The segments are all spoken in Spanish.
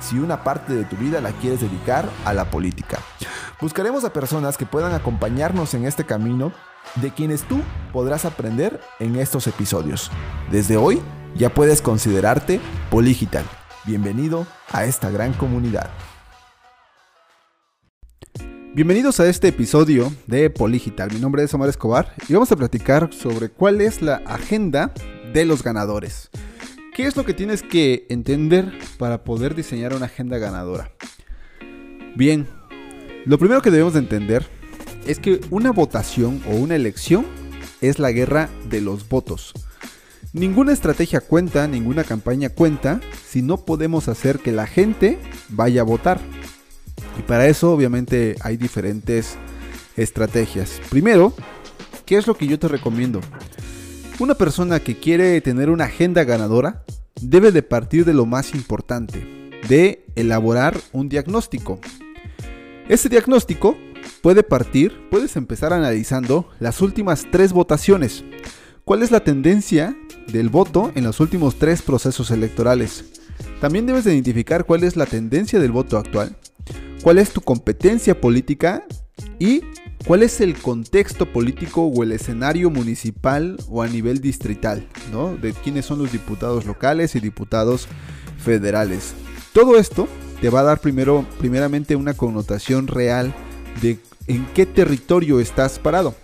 si una parte de tu vida la quieres dedicar a la política. Buscaremos a personas que puedan acompañarnos en este camino de quienes tú podrás aprender en estos episodios. Desde hoy ya puedes considerarte Poligital. Bienvenido a esta gran comunidad. Bienvenidos a este episodio de Poligital. Mi nombre es Omar Escobar y vamos a platicar sobre cuál es la agenda de los ganadores. ¿Qué es lo que tienes que entender para poder diseñar una agenda ganadora? Bien, lo primero que debemos de entender es que una votación o una elección es la guerra de los votos. Ninguna estrategia cuenta, ninguna campaña cuenta si no podemos hacer que la gente vaya a votar. Y para eso obviamente hay diferentes estrategias. Primero, ¿qué es lo que yo te recomiendo? Una persona que quiere tener una agenda ganadora debe de partir de lo más importante, de elaborar un diagnóstico. Este diagnóstico puede partir, puedes empezar analizando las últimas tres votaciones. ¿Cuál es la tendencia del voto en los últimos tres procesos electorales? También debes de identificar cuál es la tendencia del voto actual, cuál es tu competencia política y ¿Cuál es el contexto político o el escenario municipal o a nivel distrital? ¿no? De quiénes son los diputados locales y diputados federales. Todo esto te va a dar primero, primeramente una connotación real de en qué territorio estás parado.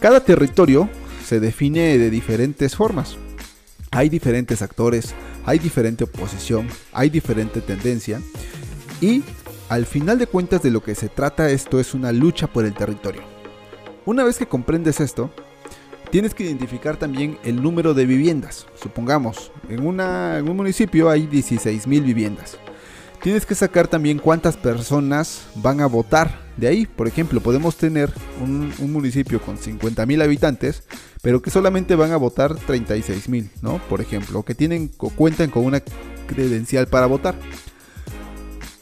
Cada territorio se define de diferentes formas. Hay diferentes actores, hay diferente oposición, hay diferente tendencia y al final de cuentas de lo que se trata esto es una lucha por el territorio. Una vez que comprendes esto, tienes que identificar también el número de viviendas. Supongamos, en, un municipio hay 16.000 viviendas. Tienes que sacar también cuántas personas van a votar. De ahí, por ejemplo, podemos tener un, municipio con 50.000 habitantes, pero que solamente van a votar 36.000, ¿no? Por ejemplo, que tienen cuentan con una credencial para votar.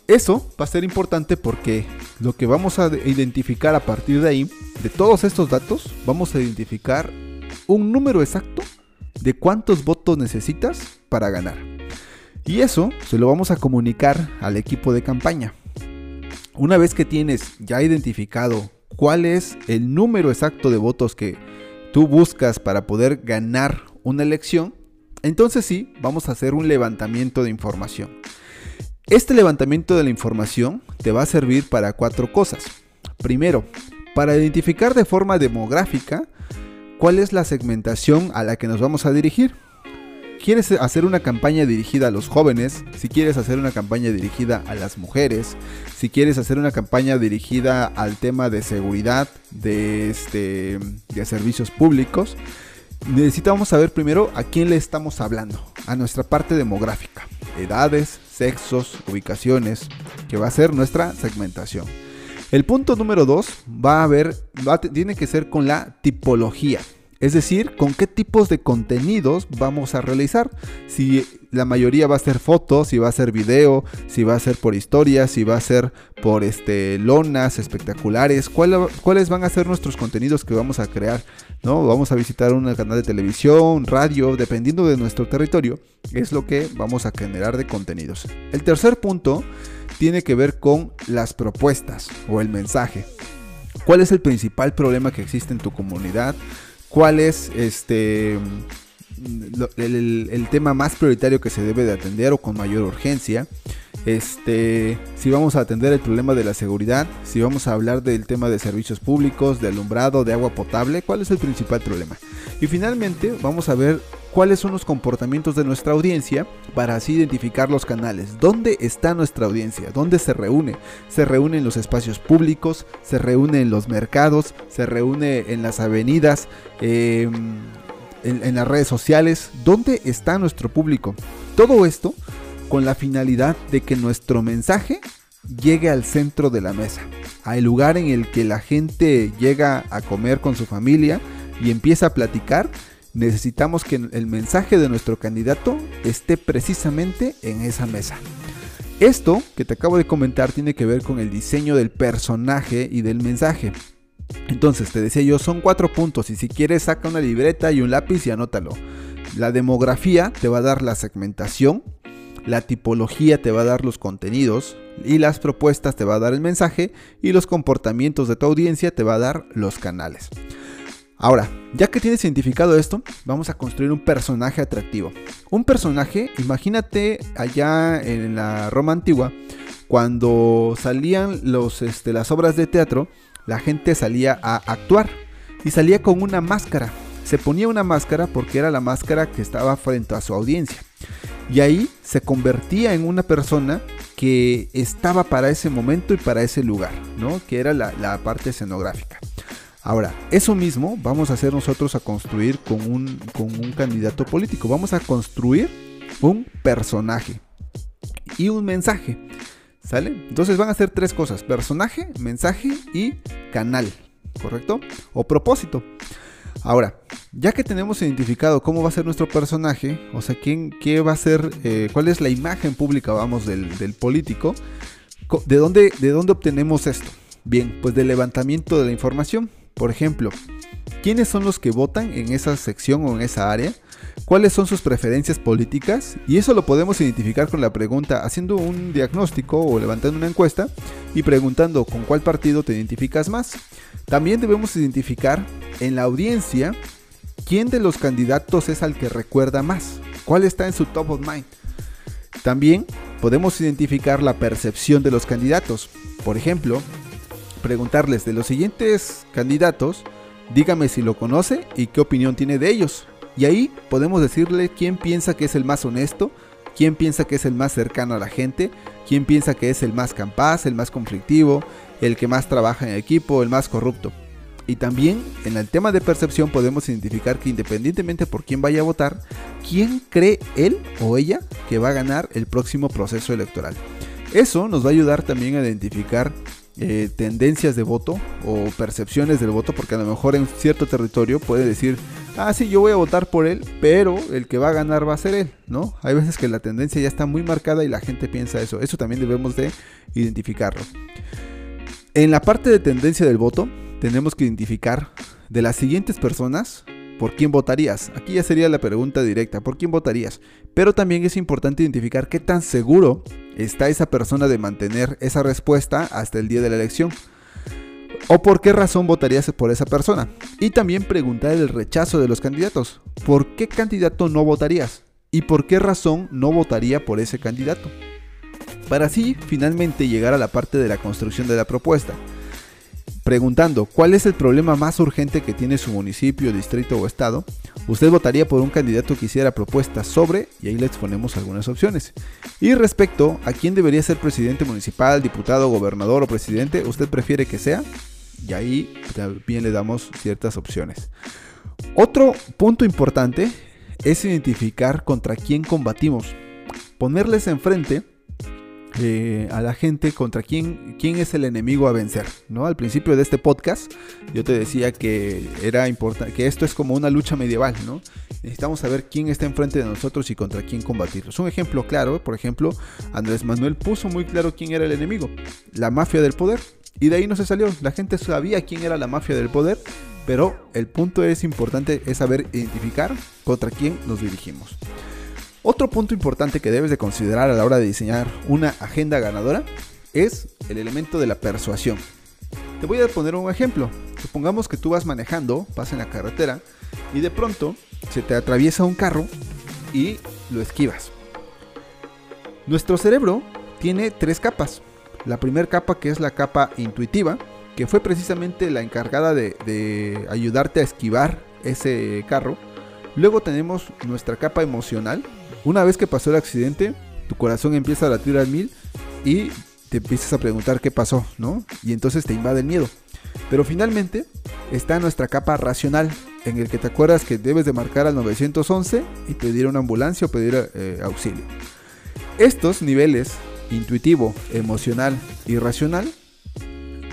Eso va a ser importante porque lo que vamos a identificar a partir de ahí, de todos estos datos, vamos a identificar un número exacto de cuántos votos necesitas para ganar. Y eso se lo vamos a comunicar al equipo de campaña. Una vez que tienes ya identificado cuál es el número exacto de votos que tú buscas para poder ganar una elección, entonces sí, vamos a hacer un levantamiento de información. Este levantamiento de la información te va a servir para cuatro cosas. Primero, para identificar de forma demográfica cuál es la segmentación a la que nos vamos a dirigir. ¿Quieres hacer una campaña dirigida a los jóvenes? Si quieres hacer una campaña dirigida a las mujeres, si quieres hacer una campaña dirigida al tema de seguridad, de, este, de servicios públicos, necesitamos saber primero a quién le estamos hablando, a nuestra parte demográfica, edades, sexos, ubicaciones, que va a ser nuestra segmentación. El punto número 2 va a ver, tiene que ser con la tipología. Es decir, con qué tipos de contenidos vamos a realizar. Si la mayoría va a ser fotos, si va a ser video, si va a ser por historias, si va a ser por este, lonas espectaculares, cuáles van a ser nuestros contenidos que vamos a crear. ¿no? Vamos a visitar un canal de televisión, radio, dependiendo de nuestro territorio, es lo que vamos a generar de contenidos. El tercer punto tiene que ver con las propuestas o el mensaje. ¿Cuál es el principal problema que existe en tu comunidad? Cuál es este el, tema más prioritario que se debe de atender o con mayor urgencia. Este, si vamos a atender el problema de la seguridad, si vamos a hablar del tema de servicios públicos, de alumbrado, de agua potable, cuál es el principal problema. Y finalmente vamos a ver cuáles son los comportamientos de nuestra audiencia para así identificar los canales. ¿Dónde está nuestra audiencia? ¿Dónde se reúne? Se reúne en los espacios públicos, se reúne en los mercados, se reúne en las avenidas, em, en, en las redes sociales. ¿Dónde está nuestro público? Todo esto con la finalidad de que nuestro mensaje llegue al centro de la mesa, al lugar en el que la gente llega a comer con su familia y empieza a platicar, necesitamos que el mensaje de nuestro candidato esté precisamente en esa mesa. Esto que te acabo de comentar tiene que ver con el diseño del personaje y del mensaje. Entonces, te decía yo, son cuatro puntos y si quieres saca una libreta y un lápiz y anótalo. La demografía te va a dar la segmentación, la tipología te va a dar los contenidos y las propuestas te va a dar el mensaje y los comportamientos de tu audiencia te va a dar los canales. Ahora, ya que tienes identificado esto, vamos a construir un personaje atractivo. Un personaje, imagínate allá en la Roma antigua, cuando salían los, este, las obras de teatro, la gente salía a actuar y salía con una máscara. Se ponía una máscara porque era la máscara que estaba frente a su audiencia. Y ahí se convertía en una persona que estaba para ese momento y para ese lugar, ¿no? Que era la, la parte escenográfica. Ahora, eso mismo vamos a hacer nosotros a construir con un, con un candidato político. Vamos a construir un personaje y un mensaje. ¿Sale? Entonces van a ser tres cosas. Personaje, mensaje y canal. ¿Correcto? O propósito. Ahora, ya que tenemos identificado cómo va a ser nuestro personaje, o sea, quién, qué va a ser, eh, cuál es la imagen pública, vamos, del, del político, ¿de dónde, ¿de dónde obtenemos esto? Bien, pues del levantamiento de la información. Por ejemplo, ¿quiénes son los que votan en esa sección o en esa área? ¿Cuáles son sus preferencias políticas? Y eso lo podemos identificar con la pregunta haciendo un diagnóstico o levantando una encuesta y preguntando con cuál partido te identificas más. También debemos identificar en la audiencia quién de los candidatos es al que recuerda más, cuál está en su top of mind. También podemos identificar la percepción de los candidatos. Por ejemplo, preguntarles de los siguientes candidatos, dígame si lo conoce y qué opinión tiene de ellos. Y ahí podemos decirle quién piensa que es el más honesto, quién piensa que es el más cercano a la gente, quién piensa que es el más capaz, el más conflictivo, el que más trabaja en equipo, el más corrupto. Y también en el tema de percepción podemos identificar que independientemente por quién vaya a votar, quién cree él o ella que va a ganar el próximo proceso electoral. Eso nos va a ayudar también a identificar eh, tendencias de voto o percepciones del voto, porque a lo mejor en cierto territorio puede decir, ah, sí, yo voy a votar por él, pero el que va a ganar va a ser él, ¿no? Hay veces que la tendencia ya está muy marcada y la gente piensa eso. Eso también debemos de identificarlo. En la parte de tendencia del voto, tenemos que identificar de las siguientes personas ¿Por quién votarías? Aquí ya sería la pregunta directa, ¿por quién votarías? Pero también es importante identificar qué tan seguro está esa persona de mantener esa respuesta hasta el día de la elección. ¿O por qué razón votarías por esa persona? Y también preguntar el rechazo de los candidatos. ¿Por qué candidato no votarías? ¿Y por qué razón no votaría por ese candidato? Para así finalmente llegar a la parte de la construcción de la propuesta preguntando cuál es el problema más urgente que tiene su municipio, distrito o estado, usted votaría por un candidato que hiciera propuestas sobre, y ahí le exponemos algunas opciones. Y respecto a quién debería ser presidente municipal, diputado, gobernador o presidente, usted prefiere que sea, y ahí también le damos ciertas opciones. Otro punto importante es identificar contra quién combatimos. Ponerles enfrente eh, a la gente contra quién, quién es el enemigo a vencer. ¿no? Al principio de este podcast yo te decía que era que esto es como una lucha medieval, ¿no? Necesitamos saber quién está enfrente de nosotros y contra quién combatirlos. Un ejemplo claro, por ejemplo, Andrés Manuel puso muy claro quién era el enemigo, la mafia del poder. Y de ahí no se salió. La gente sabía quién era la mafia del poder, pero el punto es importante es saber identificar contra quién nos dirigimos. Otro punto importante que debes de considerar a la hora de diseñar una agenda ganadora es el elemento de la persuasión. Te voy a poner un ejemplo. Supongamos que tú vas manejando, vas en la carretera y de pronto se te atraviesa un carro y lo esquivas. Nuestro cerebro tiene tres capas. La primera capa que es la capa intuitiva, que fue precisamente la encargada de, de ayudarte a esquivar ese carro Luego tenemos nuestra capa emocional. Una vez que pasó el accidente, tu corazón empieza a latir al mil y te empiezas a preguntar qué pasó, ¿no? Y entonces te invade el miedo. Pero finalmente está nuestra capa racional, en el que te acuerdas que debes de marcar al 911 y pedir una ambulancia o pedir eh, auxilio. Estos niveles, intuitivo, emocional y racional,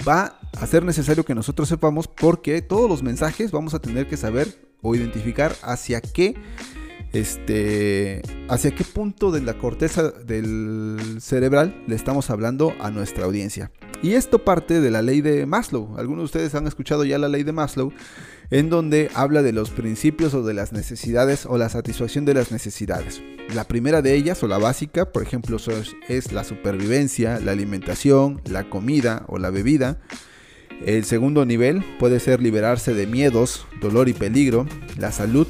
va a ser necesario que nosotros sepamos porque todos los mensajes vamos a tener que saber o identificar hacia qué este, hacia qué punto de la corteza del cerebral le estamos hablando a nuestra audiencia. Y esto parte de la ley de Maslow. Algunos de ustedes han escuchado ya la ley de Maslow, en donde habla de los principios o de las necesidades o la satisfacción de las necesidades. La primera de ellas o la básica, por ejemplo, es la supervivencia, la alimentación, la comida o la bebida. El segundo nivel puede ser liberarse de miedos, dolor y peligro, la salud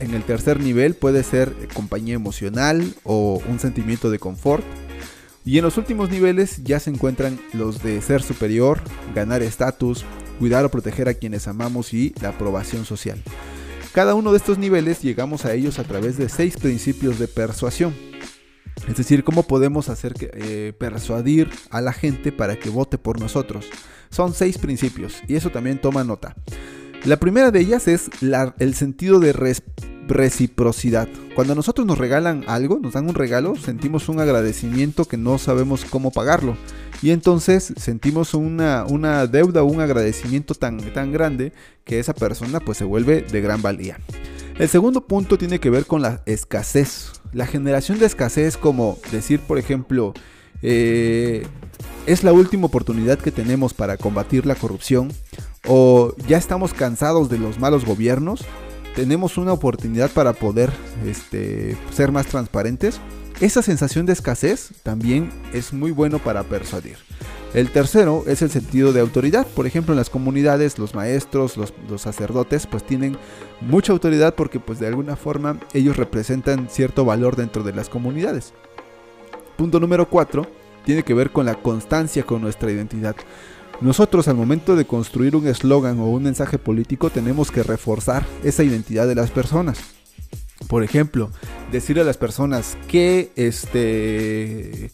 en el tercer nivel puede ser compañía emocional o un sentimiento de confort. Y en los últimos niveles ya se encuentran los de ser superior, ganar estatus, cuidar o proteger a quienes amamos y la aprobación social. Cada uno de estos niveles llegamos a ellos a través de seis principios de persuasión. Es decir, cómo podemos hacer que, eh, persuadir a la gente para que vote por nosotros. Son seis principios y eso también toma nota. La primera de ellas es el sentido de reciprocidad. Cuando nosotros nos regalan algo, nos dan un regalo, sentimos un agradecimiento que no sabemos cómo pagarlo. Y entonces sentimos una, una deuda un agradecimiento tan, tan grande que esa persona pues se vuelve de gran valía. El segundo punto tiene que ver con la escasez. La generación de escasez como decir por ejemplo eh, es la última oportunidad que tenemos para combatir la corrupción o ya estamos cansados de los malos gobiernos, tenemos una oportunidad para poder este, ser más transparentes. Esa sensación de escasez también es muy bueno para persuadir. El tercero es el sentido de autoridad. Por ejemplo, en las comunidades, los maestros, los, sacerdotes, pues tienen mucha autoridad porque pues de alguna forma ellos representan cierto valor dentro de las comunidades. Punto número cuatro tiene que ver con la constancia con nuestra identidad. Nosotros al momento de construir un eslogan o un mensaje político tenemos que reforzar esa identidad de las personas. Por ejemplo, decir a las personas que este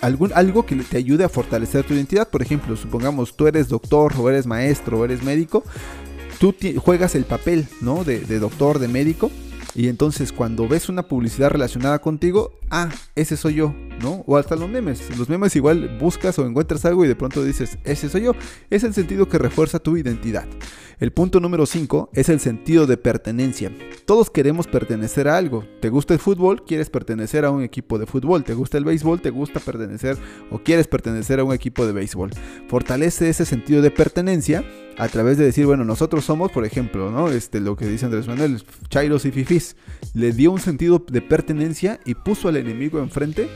algún, algo que te ayude a fortalecer tu identidad. Por ejemplo, supongamos tú eres doctor o eres maestro o eres médico, tú juegas el papel ¿no? de, de doctor, de médico y entonces cuando ves una publicidad relacionada contigo, ah, ese soy yo, ¿no? O hasta los memes. Los memes igual buscas o encuentras algo y de pronto dices, ese soy yo. Es el sentido que refuerza tu identidad. El punto número 5 es el sentido de pertenencia. Todos queremos pertenecer a algo. ¿Te gusta el fútbol? Quieres pertenecer a un equipo de fútbol. ¿Te gusta el béisbol? ¿Te gusta pertenecer o quieres pertenecer a un equipo de béisbol? Fortalece ese sentido de pertenencia a través de decir, bueno, nosotros somos, por ejemplo, ¿no? Este, lo que dice Andrés Manuel, Chairos y Fifis. Le dio un sentido de pertenencia y puso al enemigo enfrente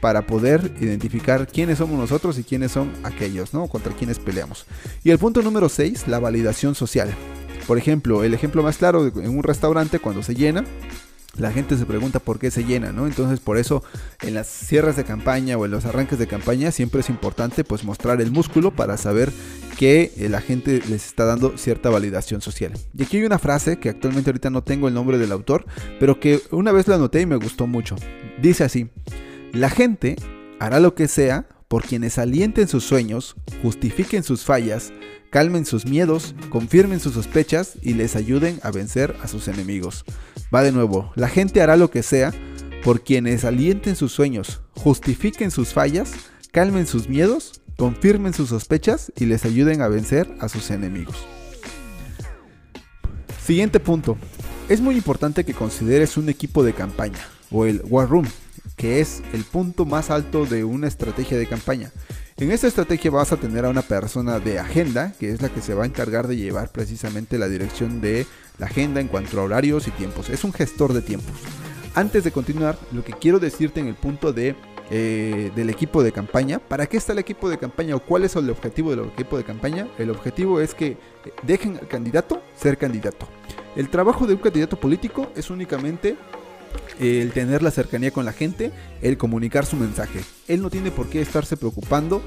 para poder identificar quiénes somos nosotros y quiénes son aquellos, ¿no? Contra quienes peleamos. Y el punto número 6, la validación social. Por ejemplo, el ejemplo más claro, en un restaurante cuando se llena, la gente se pregunta por qué se llena, ¿no? Entonces por eso en las cierres de campaña o en los arranques de campaña siempre es importante pues mostrar el músculo para saber que eh, la gente les está dando cierta validación social. Y aquí hay una frase que actualmente ahorita no tengo el nombre del autor, pero que una vez la anoté y me gustó mucho. Dice así, la gente hará lo que sea por quienes alienten sus sueños, justifiquen sus fallas, calmen sus miedos, confirmen sus sospechas y les ayuden a vencer a sus enemigos. Va de nuevo, la gente hará lo que sea por quienes alienten sus sueños, justifiquen sus fallas, calmen sus miedos, confirmen sus sospechas y les ayuden a vencer a sus enemigos. Siguiente punto. Es muy importante que consideres un equipo de campaña o el War Room que es el punto más alto de una estrategia de campaña. En esta estrategia vas a tener a una persona de agenda, que es la que se va a encargar de llevar precisamente la dirección de la agenda en cuanto a horarios y tiempos. Es un gestor de tiempos. Antes de continuar, lo que quiero decirte en el punto de, eh, del equipo de campaña, ¿para qué está el equipo de campaña o cuál es el objetivo del equipo de campaña? El objetivo es que dejen al candidato ser candidato. El trabajo de un candidato político es únicamente el tener la cercanía con la gente, el comunicar su mensaje. Él no tiene por qué estarse preocupando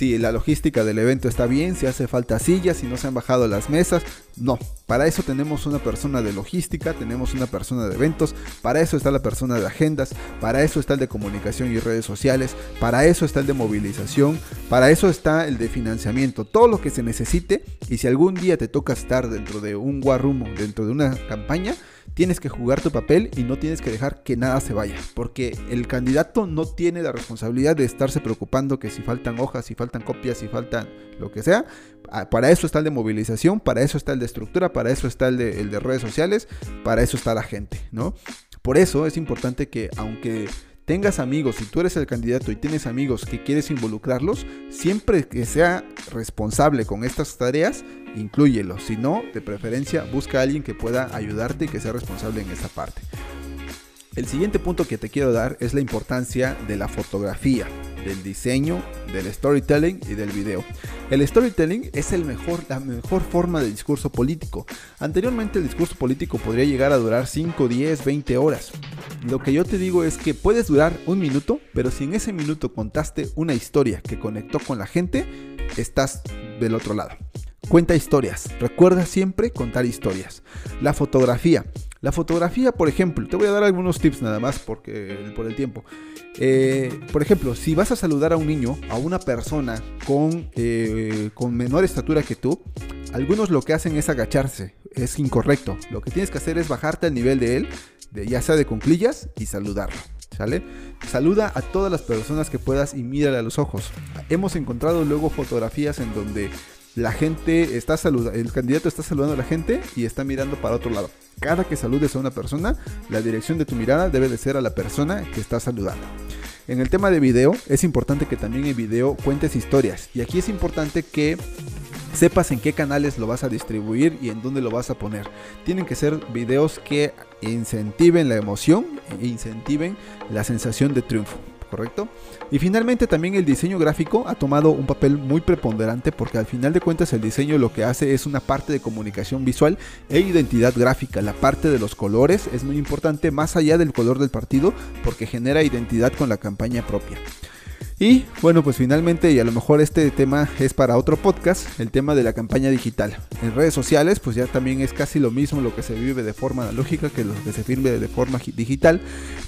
si la logística del evento está bien, si hace falta sillas, si no se han bajado las mesas. No, para eso tenemos una persona de logística, tenemos una persona de eventos, para eso está la persona de agendas, para eso está el de comunicación y redes sociales, para eso está el de movilización, para eso está el de financiamiento, todo lo que se necesite y si algún día te toca estar dentro de un war room, dentro de una campaña, tienes que jugar tu papel y no tienes que dejar que nada se vaya, porque el candidato no tiene la responsabilidad de estarse preocupando que si faltan hojas, si faltan copias, si faltan lo que sea. Ah, para eso está el de movilización, para eso está el de estructura, para eso está el de, el de redes sociales, para eso está la gente, ¿no? Por eso es importante que aunque tengas amigos, si tú eres el candidato y tienes amigos que quieres involucrarlos, siempre que sea responsable con estas tareas, inclúyelos. Si no, de preferencia, busca a alguien que pueda ayudarte y que sea responsable en esta parte. El siguiente punto que te quiero dar es la importancia de la fotografía, del diseño, del storytelling y del video. El storytelling es el mejor, la mejor forma de discurso político. Anteriormente el discurso político podría llegar a durar 5, 10, 20 horas. Lo que yo te digo es que puedes durar un minuto, pero si en ese minuto contaste una historia que conectó con la gente, estás del otro lado. Cuenta historias. Recuerda siempre contar historias. La fotografía. La fotografía, por ejemplo, te voy a dar algunos tips nada más porque, por el tiempo. Eh, por ejemplo, si vas a saludar a un niño, a una persona con, eh, con menor estatura que tú, algunos lo que hacen es agacharse. Es incorrecto. Lo que tienes que hacer es bajarte al nivel de él, de, ya sea de conclillas, y saludarlo. ¿Sale? Saluda a todas las personas que puedas y mírale a los ojos. Hemos encontrado luego fotografías en donde la gente está saludando, el candidato está saludando a la gente y está mirando para otro lado. Cada que saludes a una persona, la dirección de tu mirada debe de ser a la persona que está saludando. En el tema de video, es importante que también en video cuentes historias. Y aquí es importante que sepas en qué canales lo vas a distribuir y en dónde lo vas a poner. Tienen que ser videos que incentiven la emoción e incentiven la sensación de triunfo. ¿Correcto? Y finalmente también el diseño gráfico ha tomado un papel muy preponderante porque al final de cuentas el diseño lo que hace es una parte de comunicación visual e identidad gráfica. La parte de los colores es muy importante más allá del color del partido porque genera identidad con la campaña propia. Y bueno, pues finalmente, y a lo mejor este tema es para otro podcast, el tema de la campaña digital. En redes sociales, pues ya también es casi lo mismo lo que se vive de forma analógica que lo que se firme de forma digital,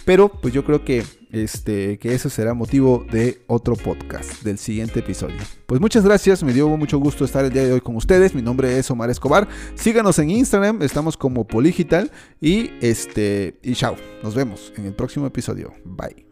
pero pues yo creo que este que eso será motivo de otro podcast, del siguiente episodio. Pues muchas gracias, me dio mucho gusto estar el día de hoy con ustedes. Mi nombre es Omar Escobar. Síganos en Instagram, estamos como Poligital y este y chao. Nos vemos en el próximo episodio. Bye.